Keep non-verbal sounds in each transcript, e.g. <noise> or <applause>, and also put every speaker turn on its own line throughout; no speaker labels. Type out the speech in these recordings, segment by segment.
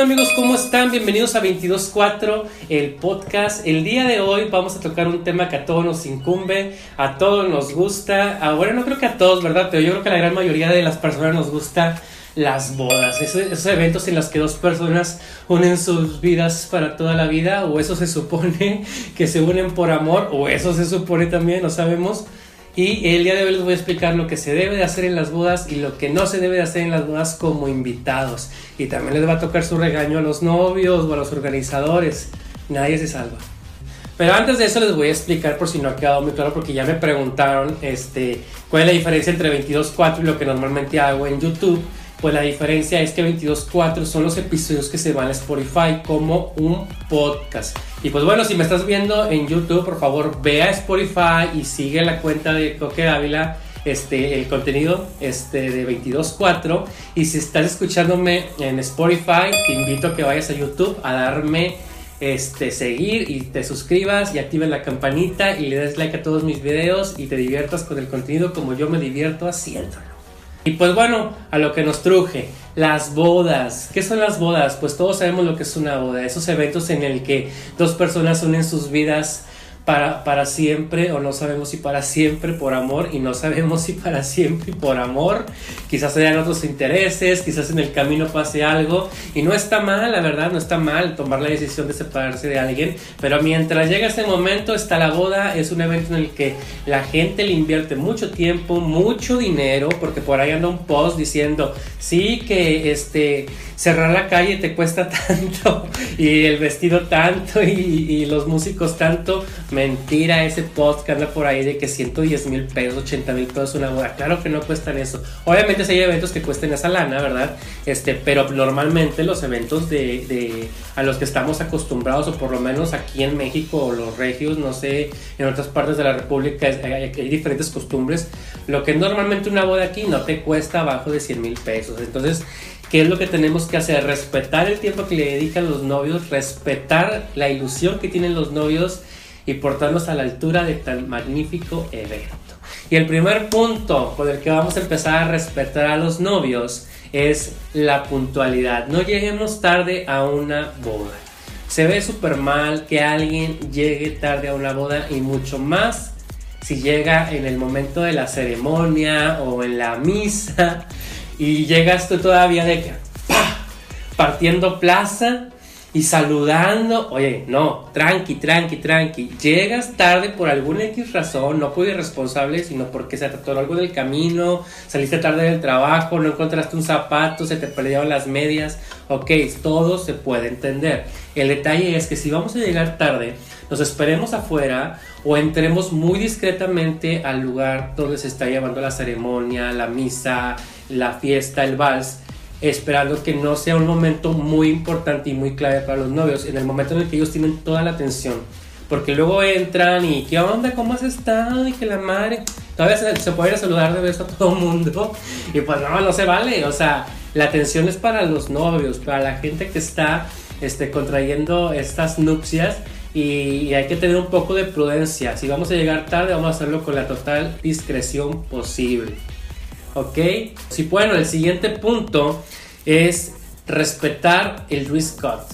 amigos? ¿Cómo están? Bienvenidos a 22.4, el podcast. El día de hoy vamos a tocar un tema que a todos nos incumbe, a todos nos gusta. Ahora no creo que a todos, ¿verdad? Pero yo creo que a la gran mayoría de las personas nos gusta las bodas, esos, eventos en los que dos personas unen sus vidas para toda la vida, o eso se supone <laughs> que se unen por amor, o eso se supone también, no sabemos. Y el día de hoy les voy a explicar lo que se debe de hacer en las bodas y lo que no se debe de hacer en las bodas como invitados. Y también les va a tocar su regaño a los novios o a los organizadores. Nadie se salva. Pero antes de eso les voy a explicar por si no ha quedado muy claro porque ya me preguntaron este, cuál es la diferencia entre 22.4 y lo que normalmente hago en YouTube. Pues la diferencia es que 22.4 son los episodios que se van a Spotify como un podcast. Y pues bueno, si me estás viendo en YouTube, por favor ve a Spotify y sigue la cuenta de Coque Ávila, este, el contenido este, de 22.4. Y si estás escuchándome en Spotify, te invito a que vayas a YouTube a darme este, seguir y te suscribas y actives la campanita y le des like a todos mis videos y te diviertas con el contenido como yo me divierto haciéndolo. Y pues bueno, a lo que nos truje, las bodas. ¿Qué son las bodas? Pues todos sabemos lo que es una boda, esos eventos en el que dos personas unen sus vidas para, para siempre, o no sabemos si para siempre por amor, y no sabemos <laughs> si para siempre por amor. Quizás hayan otros intereses, quizás en el camino pase algo, y no está mal, la verdad, no está mal tomar la decisión de separarse de alguien, pero mientras llega ese momento, está la boda, es un evento en el que la gente le invierte mucho tiempo, mucho dinero, porque por ahí anda un post diciendo, sí, que este, cerrar la calle te cuesta <laughs> tanto, y el vestido tanto, y, y los músicos tanto mentira ese post que anda por ahí de que 110 mil pesos, 80 mil pesos una boda. Claro que no cuestan eso. Obviamente si hay eventos que cuesten esa lana, ¿verdad? Este, pero normalmente los eventos de, de, a los que estamos acostumbrados, o por lo menos aquí en México o los regios, no sé, en otras partes de la República hay, hay diferentes costumbres. Lo que normalmente una boda aquí no te cuesta abajo de 100 mil pesos. Entonces, ¿Qué es lo que tenemos que hacer? Respetar el tiempo que le dedican los novios, respetar la ilusión que tienen los novios y portarnos a la altura de tan magnífico evento. Y el primer punto con el que vamos a empezar a respetar a los novios es la puntualidad. No lleguemos tarde a una boda. Se ve súper mal que alguien llegue tarde a una boda y mucho más si llega en el momento de la ceremonia o en la misa y llegas tú todavía de que partiendo plaza y saludando, oye, no, tranqui, tranqui, tranqui. Llegas tarde por alguna X razón, no por irresponsable, sino porque se atoró algo del camino, saliste tarde del trabajo, no encontraste un zapato, se te perdieron las medias. Ok, todo se puede entender. El detalle es que si vamos a llegar tarde, nos esperemos afuera o entremos muy discretamente al lugar donde se está llevando la ceremonia, la misa, la fiesta, el vals esperando que no sea un momento muy importante y muy clave para los novios, en el momento en el que ellos tienen toda la atención. Porque luego entran y, ¿qué onda? ¿Cómo has estado? Y que la madre. Todavía se, se puede ir a saludar de beso a todo el mundo. <laughs> Y pues no, no se vale. O sea, la atención es para los novios, para la gente que está este, contrayendo estas nupcias. Y, y hay que tener un poco de prudencia. Si vamos a llegar tarde, vamos a hacerlo con la total discreción posible. ¿Ok? Sí, bueno, el siguiente punto es respetar el dress code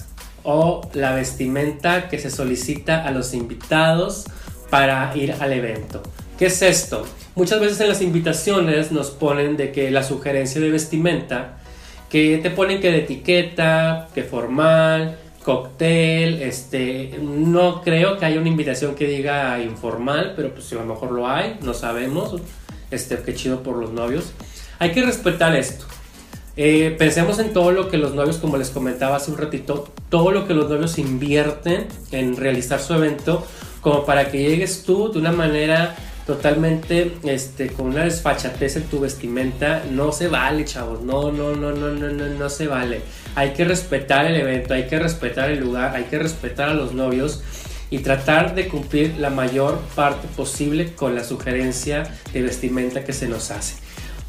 o la vestimenta que se solicita a los invitados para ir al evento. ¿Qué es esto? Muchas veces en las invitaciones nos ponen de que la sugerencia de vestimenta, que te ponen que de etiqueta, que formal, cóctel, este, no creo que haya una invitación que diga informal, pero pues si a lo mejor lo hay, no sabemos este, qué chido por los novios. Hay que respetar esto. Eh, pensemos en todo lo que los novios, como les comentaba hace un ratito, todo lo que los novios invierten en realizar su evento, como para que llegues tú de una manera totalmente este, con una desfachatez en tu vestimenta, no se vale, chavos, no, no, no, no, no, no, no se vale. Hay que respetar el evento, hay que respetar el lugar, hay que respetar a los novios y tratar de cumplir la mayor parte posible con la sugerencia de vestimenta que se nos hace.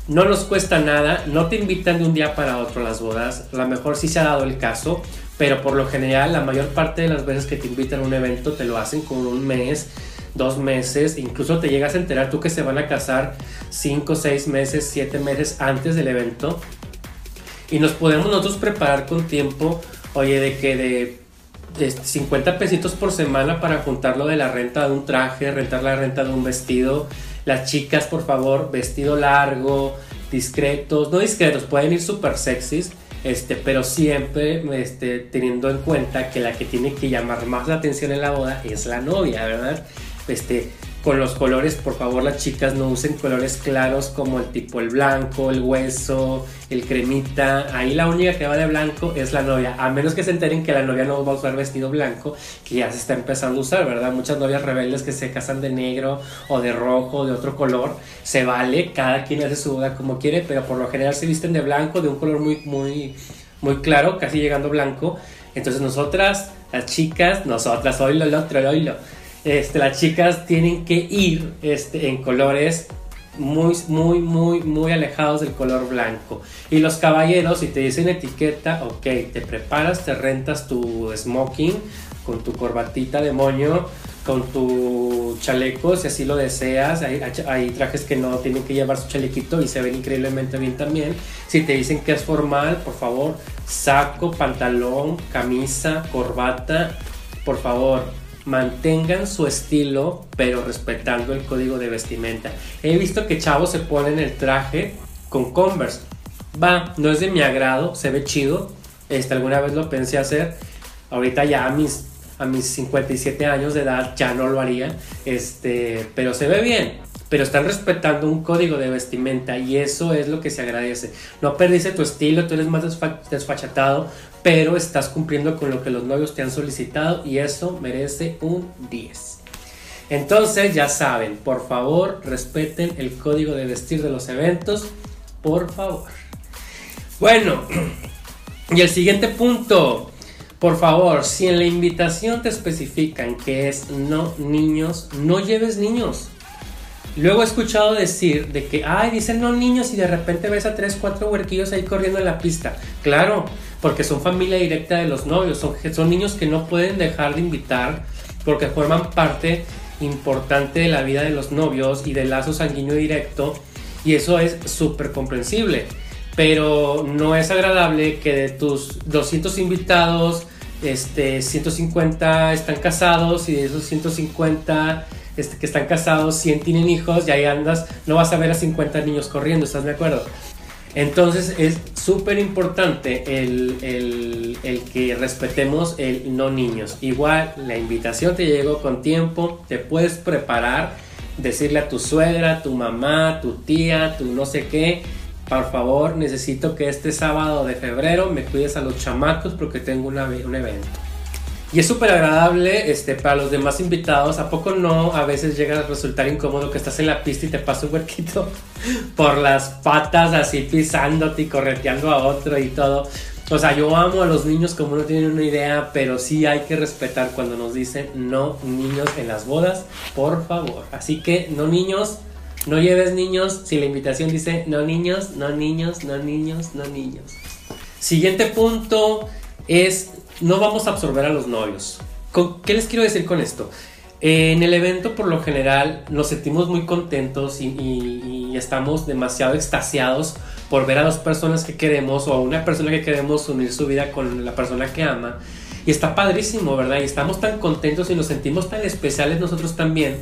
No nos cuesta nada, no te invitan de un día para otro las bodas, a lo mejor sí se ha dado el caso, pero por lo general la mayor parte de las veces que te invitan a un evento te lo hacen con un mes, dos meses, incluso te llegas a enterar tú que se van a casar cinco, seis meses, siete meses antes del evento y nos podemos nosotros preparar con tiempo oye, de que de 50 pesitos por semana para juntarlo de la renta de un traje, rentar la renta de un vestido. Las chicas, por favor, vestido largo, discretos, no discretos, pueden ir súper sexys, este, pero siempre este, teniendo en cuenta que la que tiene que llamar más la atención en la boda es la novia, ¿verdad? Este, con los colores, por favor, las chicas no usen colores claros como el tipo el blanco, el hueso, el cremita. Ahí la única que va de blanco es la novia, a menos que se enteren que la novia no va a usar vestido blanco, que ya se está empezando a usar, ¿verdad? Muchas novias rebeldes que se casan de negro o de rojo o de otro color, se vale, cada quien hace su boda como quiere, pero por lo general se visten de blanco, de un color muy, muy, muy claro, casi llegando blanco. Entonces nosotras, las chicas, nosotras, oílo, otro, oílo este, las chicas tienen que ir este, en colores muy, muy, muy, muy alejados del color blanco. Y los caballeros, si te dicen etiqueta, ok, te preparas, te rentas tu smoking con tu corbatita de moño, con tu chaleco, si así lo deseas. Hay, hay, trajes que no tienen que llevar su chalequito y se ven increíblemente bien también. Si te dicen que es formal, por favor, saco, pantalón, camisa, corbata, por favor, mantengan su estilo, pero respetando el código de vestimenta. He visto que chavos se ponen el traje con Converse. Va, no es de mi agrado, se ve chido. Este, alguna vez lo pensé hacer. Ahorita ya a mis, a mis 57 años de edad ya no lo haría. Este, pero se ve bien pero están respetando un código de vestimenta y eso es lo que se agradece. No perdiste tu estilo, tú eres más desfachatado, pero estás cumpliendo con lo que los novios te han solicitado y eso merece un 10. Entonces ya saben, por favor respeten el código de vestir de los eventos, por favor. Bueno, <clears throat> y el siguiente punto, por favor, si en la invitación te especifican que es no niños, no lleves niños. Luego he escuchado decir de que, ay, dicen no niños y de repente ves a tres, cuatro huerquillos ahí corriendo en la pista. Claro, porque son familia directa de los novios, son, son niños que no pueden dejar de invitar porque forman parte importante de la vida de los novios y del lazo sanguíneo directo y eso es súper comprensible. Pero no es agradable que de tus 200 invitados, este, 150 están casados y de esos 150 este, que están casados, 100 tienen hijos y ahí andas, no vas a ver a 50 niños corriendo, ¿estás de acuerdo? Entonces es súper importante el, el, el, que respetemos el no niños. Igual la invitación te llegó con tiempo, te puedes preparar, decirle a tu suegra, tu mamá, tu tía, tu no sé qué, por favor necesito que este sábado de febrero me cuides a los chamacos porque tengo una, un evento. Y es súper agradable este, para los demás invitados. ¿A poco no a veces llega a resultar incómodo que estás en la pista y te pasa un huerquito <laughs> por las patas así pisándote y correteando a otro y todo? O sea, yo amo a los niños como no tienen una idea, pero sí hay que respetar cuando nos dicen no niños en las bodas, por favor. Así que no niños, no lleves niños si la invitación dice no niños, no niños, no niños, no niños. Siguiente punto es no vamos a absorber a los novios. ¿Qué les quiero decir con esto? En el evento por lo general nos sentimos muy contentos y, estamos demasiado extasiados por ver a dos personas que queremos o a una persona que queremos unir su vida con la persona que ama. Y está padrísimo, ¿verdad? Y estamos tan contentos y nos sentimos tan especiales nosotros también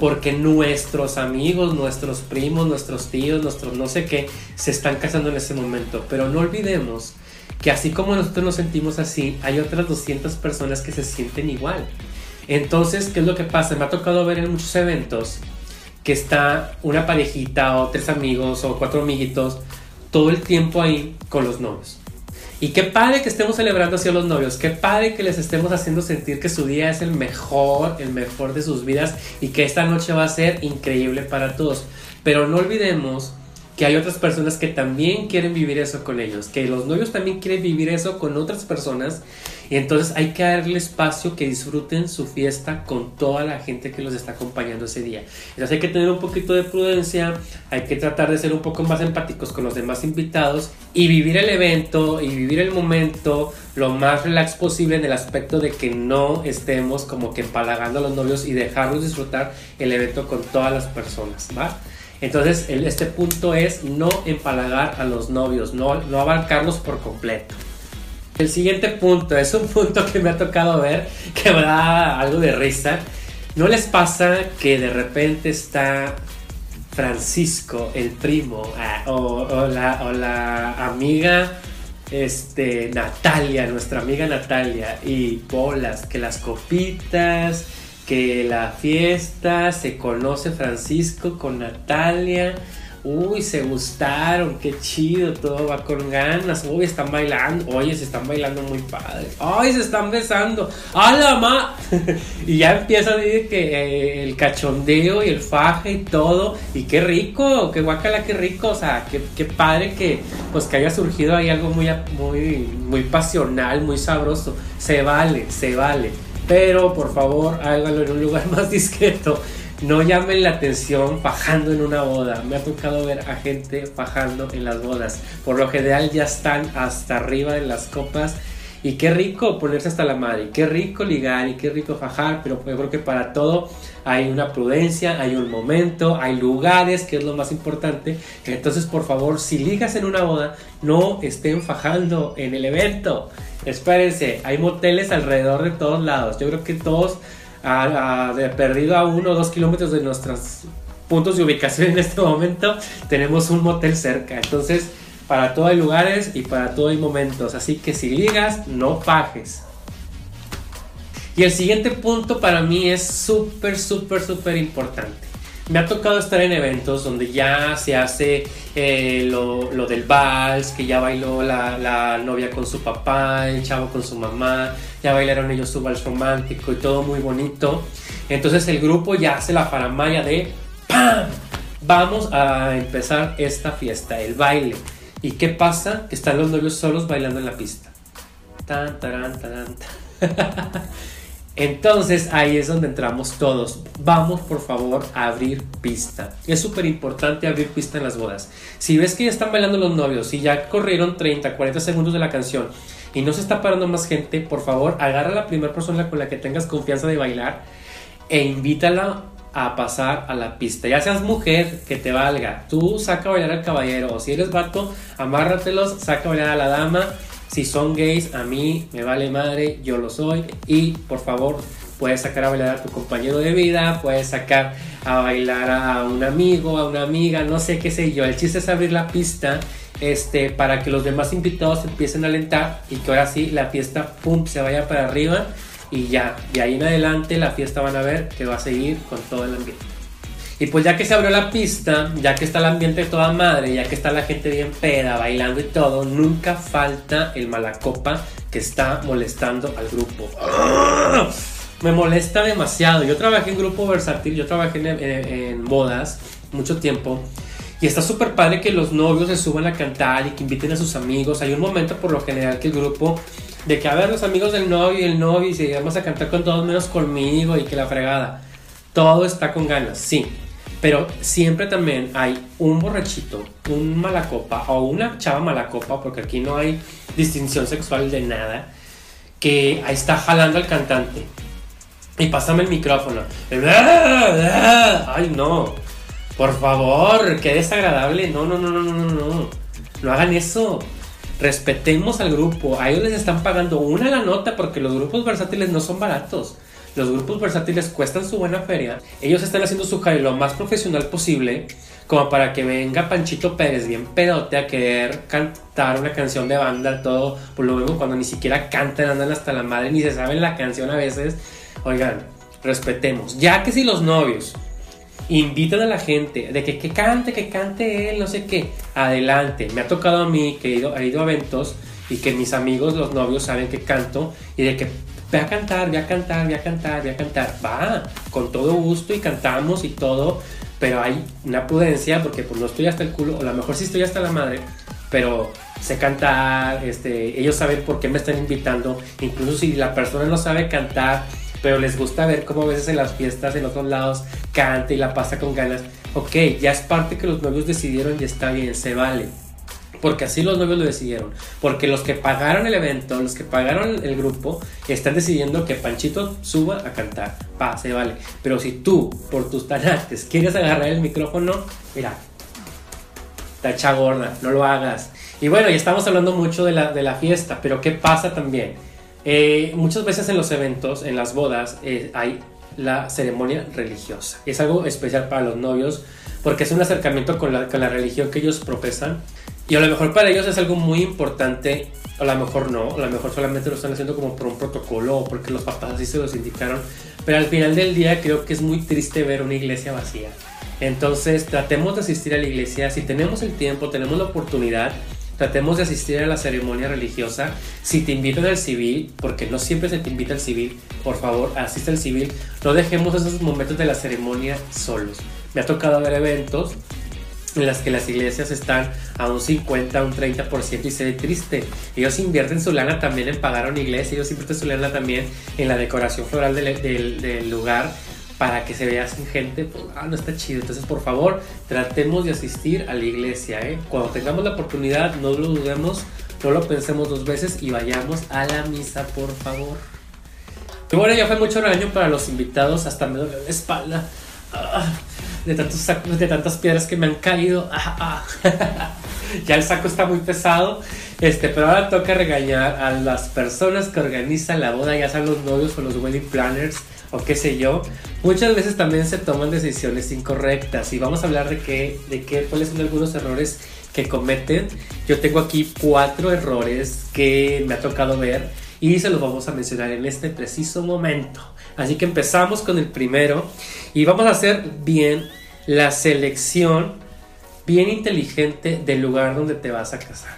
porque nuestros amigos, nuestros primos, nuestros tíos, nuestros no sé qué, se están casando en ese momento. Pero no olvidemos que así como nosotros nos sentimos así, hay otras 200 personas que se sienten igual. Entonces, ¿qué es lo que pasa? Me ha tocado ver en muchos eventos que está una parejita o tres amigos o cuatro amiguitos todo el tiempo ahí con los novios. Y qué padre que estemos celebrando así a los novios, qué padre que les estemos haciendo sentir que su día es el mejor, el mejor de sus vidas y que esta noche va a ser increíble para todos. Pero no olvidemos que hay otras personas que también quieren vivir eso con ellos, que los novios también quieren vivir eso con otras personas y entonces hay que darle espacio que disfruten su fiesta con toda la gente que los está acompañando ese día. Entonces hay que tener un poquito de prudencia, hay que tratar de ser un poco más empáticos con los demás invitados y vivir el evento y vivir el momento lo más relax posible en el aspecto de que no estemos como que empalagando a los novios y dejarlos disfrutar el evento con todas las personas, ¿va? Entonces, este punto es no empalagar a los novios, no, no abarcarlos por completo. El siguiente punto es un punto que me ha tocado ver que me da algo de risa. ¿No les pasa que de repente está Francisco, el primo, ah, o, la, o la amiga este, Natalia, nuestra amiga Natalia, y bolas, que las copitas, que la fiesta, se conoce Francisco con Natalia, Uy, se gustaron, qué chido, todo va con ganas. Uy, están bailando. Oye, se están bailando muy padre. Ay, se están besando. ¡A la ma! <laughs> y ya empieza a decir que eh, el cachondeo y el faje y todo. Y qué rico, qué guacala, qué rico. O sea, qué, qué padre que pues que haya surgido ahí algo muy, muy, muy pasional, muy sabroso. Se vale, se vale. Pero por favor, hágalo en un lugar <laughs> más discreto no llamen la atención fajando en una boda. Me ha tocado ver a gente fajando en las bodas. Por lo general ya están hasta arriba en las copas. Y qué rico ponerse hasta la madre, qué rico ligar y qué rico fajar, pero yo creo que para todo hay una prudencia, hay un momento, hay lugares, que es lo más importante. Entonces, por favor, si ligas en una boda, no estén fajando en el evento. Espérense, hay moteles alrededor de todos lados. Yo creo que todos a, de perdido a uno o dos kilómetros de nuestros puntos de ubicación en este momento, tenemos un motel cerca. Entonces, para todo hay lugares y para todo hay momentos. Así que si ligas, no pajes. Y el siguiente punto para mí es súper, súper, súper importante. Me ha tocado estar en eventos donde ya se hace eh, lo, del vals, que ya bailó la, la, novia con su papá, el chavo con su mamá, ya bailaron ellos su vals romántico y todo muy bonito. Entonces el grupo ya hace la faramaya de ¡PAM! Vamos a empezar esta fiesta, el baile. ¿Y qué pasa? Que están los novios solos bailando en la pista. Tan, taran, taran, tan. <laughs> Entonces ahí es donde entramos todos. Vamos por favor a abrir pista. Es súper importante abrir pista en las bodas. Si ves que ya están bailando los novios y ya corrieron 30, 40 segundos de la canción y no se está parando más gente, por favor agarra a la primera persona con la que tengas confianza de bailar e invítala a pasar a la pista. Ya seas mujer, que te valga. Tú saca a bailar al caballero. O si eres vato, amárratelos, saca a bailar a la dama si son gays, a mí me vale madre, yo lo soy. Y por favor, puedes sacar a bailar a tu compañero de vida, puedes sacar a bailar a un amigo, a una amiga, no sé qué sé yo. El chiste es abrir la pista este, para que los demás invitados empiecen a alentar y que ahora sí la fiesta pum, se vaya para arriba y ya, de ahí en adelante la fiesta van a ver que va a seguir con todo el ambiente. Y pues ya que se abrió la pista, ya que está el ambiente toda madre, ya que está la gente bien peda, bailando y todo, nunca falta el malacopa que está molestando al grupo. ¡Ah! Me molesta demasiado. Yo trabajé en grupo versátil, yo trabajé en, bodas mucho tiempo. Y está súper padre que los novios se suban a cantar y que inviten a sus amigos. Hay un momento por lo general que el grupo de que a ver los amigos del novio y el novio y se vamos a cantar con todos menos conmigo y que la fregada. Todo está con ganas, sí. Pero siempre también hay un borrachito, un malacopa o una chava malacopa, porque aquí no hay distinción sexual de nada, que ahí está jalando al cantante. Y pásame el micrófono. Ay, no. Por favor, qué desagradable. No, no, no, no, no, no. No hagan eso. Respetemos al grupo. A ellos les están pagando una la nota porque los grupos versátiles no son baratos. Los grupos versátiles cuestan su buena feria. Ellos están haciendo su jale lo más profesional posible, como para que venga Panchito Pérez bien pedote a querer cantar una canción de banda, todo, por lo cuando ni siquiera cantan, andan hasta la madre, ni se saben la canción a veces. Oigan, respetemos. Ya que si los novios invitan a la gente de que, que cante, que cante él, no sé qué, adelante. Me ha tocado a mí que he ido, he ido a eventos y que mis amigos, los novios, saben que canto y de que ve a cantar, ve a cantar, ve a cantar, ve a cantar. Va, con todo gusto y cantamos y todo, pero hay una prudencia porque pues no estoy hasta el culo, o a lo mejor sí estoy hasta la madre, pero sé cantar, este, ellos saben por qué me están invitando, incluso si la persona no sabe cantar, pero les gusta ver cómo a veces en las fiestas en otros lados canta y la pasa con ganas. Ok, ya es parte que los novios decidieron y está bien, se vale porque así los novios lo decidieron. Porque los que pagaron el evento, los que pagaron el grupo, están decidiendo que Panchito suba a cantar. Pa, se vale. Pero si tú, por tus tanates, quieres agarrar el micrófono, mira, tacha gorda, no lo hagas. Y bueno, ya estamos hablando mucho de la, de la fiesta, pero ¿qué pasa también? Eh, muchas veces en los eventos, en las bodas, eh, hay la ceremonia religiosa. Es algo especial para los novios porque es un acercamiento con la, con la religión que ellos profesan. Y a lo mejor para ellos es algo muy importante, a lo mejor no, a lo mejor solamente lo están haciendo como por un protocolo o porque los papás así se los indicaron. Pero al final del día creo que es muy triste ver una iglesia vacía. Entonces tratemos de asistir a la iglesia, si tenemos el tiempo, tenemos la oportunidad, tratemos de asistir a la ceremonia religiosa. Si te invitan al civil, porque no siempre se te invita al civil, por favor, asiste al civil. No dejemos esos momentos de la ceremonia solos. Me ha tocado ver eventos en las que las iglesias están a un 50, un 30% y se ve triste. Ellos invierten su lana también en pagar a una iglesia, ellos invierten su lana también en la decoración floral del, del, del lugar para que se vea sin gente, pues, ah, no está chido. Entonces, por favor, tratemos de asistir a la iglesia. ¿eh? Cuando tengamos la oportunidad, no lo dudemos, no lo pensemos dos veces y vayamos a la misa, por favor. Y bueno, ya fue mucho regaño para los invitados, hasta me duele la espalda. Ah, de, tantos de tantas piedras que me han caído. Ah, <laughs> ya el saco está muy pesado. Este, pero ahora toca regañar a las personas que organizan la boda, ya sean los novios o los wedding planners o qué sé yo, muchas veces también se toman decisiones incorrectas y vamos a hablar de qué, de qué, cuáles son algunos errores que cometen. Yo tengo aquí cuatro errores que me ha tocado ver y se los vamos a mencionar en este preciso momento. Así que empezamos con el primero y vamos a hacer bien la selección bien inteligente del lugar donde te vas a casar.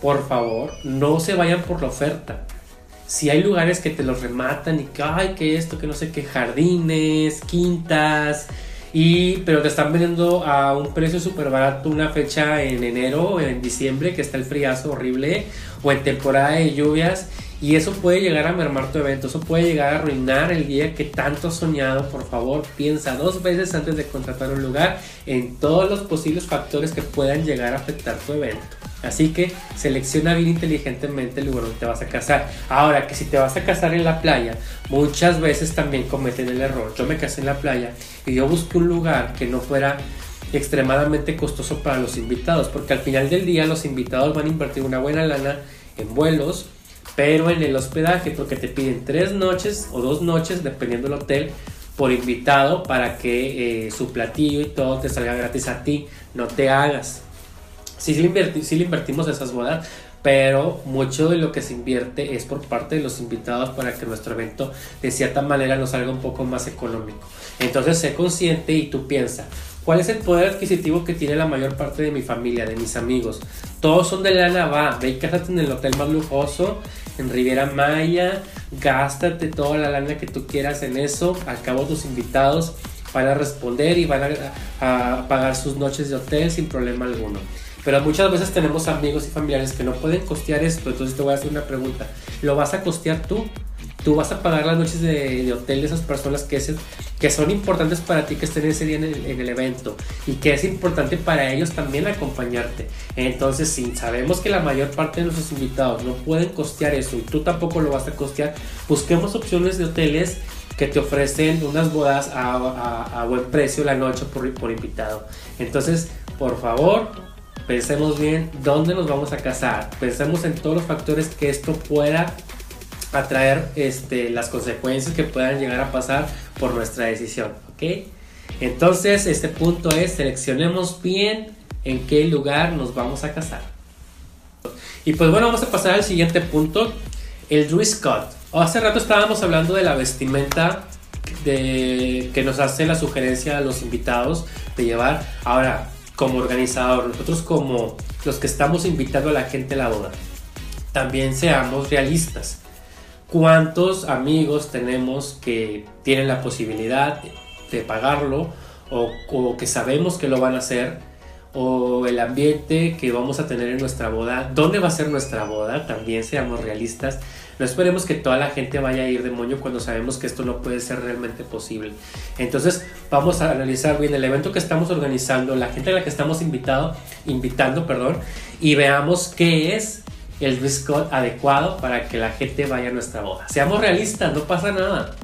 Por favor, no se vayan por la oferta si hay lugares que te los rematan y que, ay, que esto, que no sé qué, jardines, quintas, y, pero te están vendiendo a un precio súper barato una fecha en enero o en diciembre, que está el friazo horrible, o en temporada de lluvias, y eso puede llegar a mermar tu evento, eso puede llegar a arruinar el día que tanto has soñado. Por favor, piensa dos veces antes de contratar un lugar en todos los posibles factores que puedan llegar a afectar tu evento. Así que selecciona bien inteligentemente el lugar donde te vas a casar. Ahora que si te vas a casar en la playa, muchas veces también cometen el error. Yo me casé en la playa y yo busqué un lugar que no fuera extremadamente costoso para los invitados, porque al final del día los invitados van a invertir una buena lana en vuelos, pero en el hospedaje, porque te piden tres noches o dos noches, dependiendo del hotel, por invitado para que eh, su platillo y todo te salga gratis a ti, no te hagas sí, le, invertimos esas bodas, pero mucho de lo que se invierte es por parte de los invitados para que nuestro evento de cierta manera nos salga un poco más económico. Entonces sé consciente y tú piensa, ¿cuál es el poder adquisitivo que tiene la mayor parte de mi familia, de mis amigos? Todos son de lana, va, ve y cásate en el hotel más lujoso, en Riviera Maya, gástate toda la lana que tú quieras en eso, al cabo tus invitados van a responder y van a, a pagar sus noches de hotel sin problema alguno. Pero muchas veces tenemos amigos y familiares que no pueden costear esto. Entonces te voy a hacer una pregunta. ¿Lo vas a costear tú? Tú vas a pagar las noches de, hotel de esas personas que, que son importantes para ti que estén ese día en el, en el, evento y que es importante para ellos también acompañarte. Entonces, si sabemos que la mayor parte de nuestros invitados no pueden costear eso y tú tampoco lo vas a costear, busquemos opciones de hoteles que te ofrecen unas bodas a, a, buen precio la noche por, por invitado. Entonces, por favor, Pensemos bien dónde nos vamos a casar. Pensemos en todos los factores que esto pueda atraer este, las consecuencias que puedan llegar a pasar por nuestra decisión. ¿ok? Entonces, este punto es seleccionemos bien en qué lugar nos vamos a casar. Y pues bueno, vamos a pasar al siguiente punto, el dress code. Hace rato estábamos hablando de la vestimenta que nos hace la sugerencia a los invitados de llevar. Ahora, como organizador, nosotros como los que estamos invitando a la gente a la boda, también seamos realistas. ¿Cuántos amigos tenemos que tienen la posibilidad de pagarlo o, o que sabemos que lo van a hacer? o el ambiente que vamos a tener en nuestra boda, dónde va a ser nuestra boda, también seamos realistas. No esperemos que toda la gente vaya a ir de moño cuando sabemos que esto no puede ser realmente posible. Entonces vamos a analizar bien el evento que estamos organizando, la gente a la que estamos invitado, invitando, perdón, y veamos qué es el dress adecuado para que la gente vaya a nuestra boda. Seamos realistas, no pasa nada.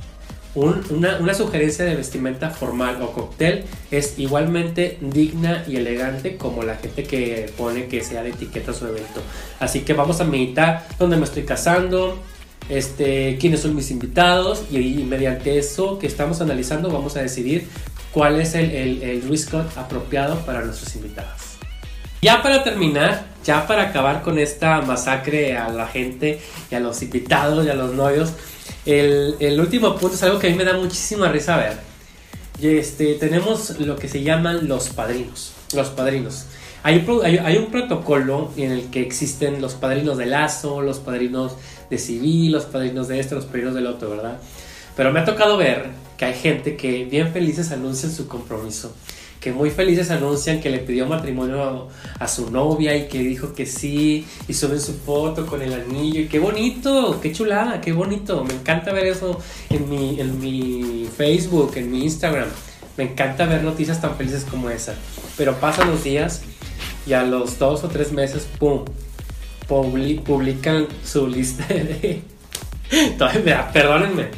una, una, sugerencia de vestimenta formal o cóctel es igualmente digna y elegante como la gente que pone que sea de etiqueta su evento. Así que vamos a meditar dónde me estoy casando, este, quiénes son mis invitados y, mediante eso que estamos analizando vamos a decidir cuál es el, el, el apropiado para nuestros invitados. Ya para terminar, ya para acabar con esta masacre a la gente y a los invitados y a los novios, el, el último punto es algo que a mí me da muchísima risa ver. Este, tenemos lo que se llaman los padrinos. Los padrinos. Hay, hay, hay, un protocolo en el que existen los padrinos de lazo, los padrinos de civil, los padrinos de este, los padrinos del otro, ¿verdad? Pero me ha tocado ver que hay gente que bien felices anuncian su compromiso que muy felices anuncian que le pidió matrimonio a, su novia y que dijo que sí y suben su foto con el anillo qué bonito, qué chulada, qué bonito, me encanta ver eso en mi, en mi Facebook, en mi Instagram, me encanta ver noticias tan felices como esa, pero pasan los días y a los dos o tres meses, ¡pum! publican su lista de... <laughs> perdónenme,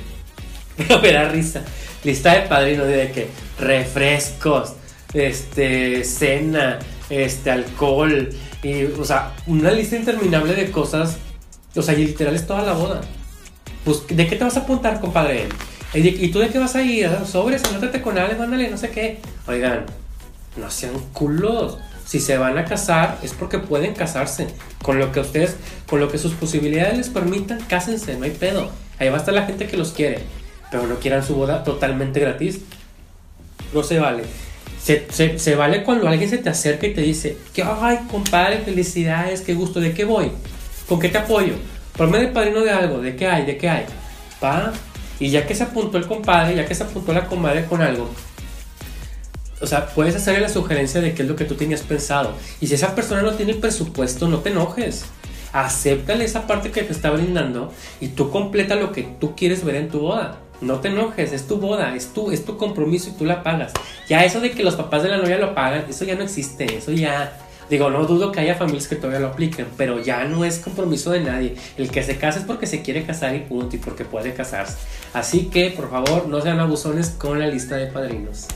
<laughs> me da risa. Lista de padrinos de que refrescos, este, cena, este, alcohol, y, o sea, una lista interminable de cosas, o sea, y literal es toda la boda. Pues, ¿de qué te vas a apuntar, compadre? ¿Y tú de qué vas a ir? Sobres, anótate con Ale, mándale, no sé qué. Oigan, no sean culos. Si se van a casar es porque pueden casarse. Con lo que ustedes, con lo que sus posibilidades les permitan, cásense, no hay pedo. Ahí va a estar la gente que los quiere. Pero no quieran su boda totalmente gratis. No se vale. Se, vale cuando alguien se te acerca y te dice, que, ay, compadre, felicidades, qué gusto, ¿de qué voy? ¿Con qué te apoyo? Ponme de padrino de algo, ¿de qué hay? ¿De qué hay? Pa, y ya que se apuntó el compadre, ya que se apuntó la comadre con algo, o sea, puedes hacerle la sugerencia de qué es lo que tú tenías pensado. Y si esa persona no tiene presupuesto, no te enojes. Acéptale esa parte que te está brindando y tú completa lo que tú quieres ver en tu boda. No te enojes, es tu boda, es tu, es tu compromiso y tú la pagas. Ya eso de que los papás de la novia lo pagan, eso ya no existe, eso ya... Digo, no dudo que haya familias que todavía lo apliquen, pero ya no es compromiso de nadie. El que se casa es porque se quiere casar y punto, y porque puede casarse. Así que, por favor, no sean abusones con la lista de padrinos.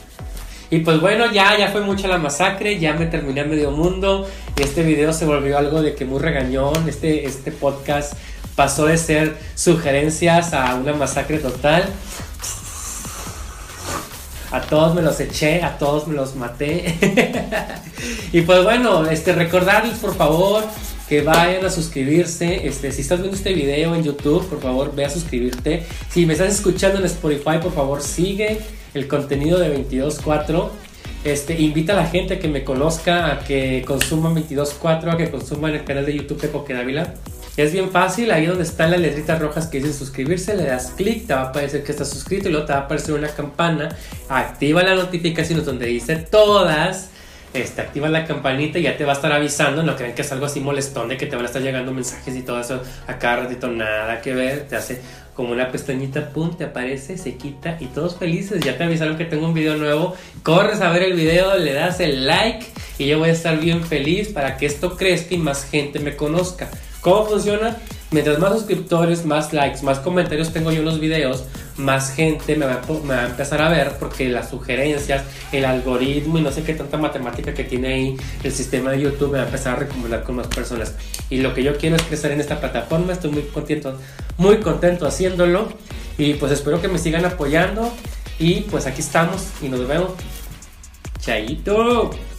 Y pues bueno, ya, ya fue mucha la masacre, ya me terminé medio mundo. Este video se volvió algo de que muy regañón. Este, este podcast pasó de ser sugerencias a una masacre total. A todos me los eché, a todos me los maté. <laughs> y pues bueno, este, recordarles por favor que vayan a suscribirse. Este, si estás viendo este video en YouTube, por favor ve a suscribirte. Si me estás escuchando en Spotify, por favor sigue el contenido de 22.4. Este, invita a la gente que me conozca, a que consuma 22.4, a que consuma en el canal de YouTube de Poké Dávila. Es bien fácil, ahí donde están las letritas rojas que dicen suscribirse, le das clic, te va a aparecer que estás suscrito y luego te va a aparecer una campana. Activa las notificaciones donde dice todas. Este, activa la campanita y ya te va a estar avisando. No crean que es algo así molestón de que te van a estar llegando mensajes y todo eso a cada ratito. Nada que ver, te hace como una pestañita, pum, te aparece, se quita y todos felices. Ya te avisaron que tengo un video nuevo. Corres a ver el video, le das el like y yo voy a estar bien feliz para que esto crezca y más gente me conozca. ¿Cómo funciona? Mientras más suscriptores, más likes, más comentarios tengo yo en los videos, más gente me va, a, empezar a ver porque las sugerencias, el algoritmo y no sé qué tanta matemática que tiene ahí el sistema de YouTube me va a empezar a recomendar con más personas. Y lo que yo quiero es crecer en esta plataforma, estoy muy contento, muy contento haciéndolo y pues espero que me sigan apoyando y pues aquí estamos y nos vemos. Chaito.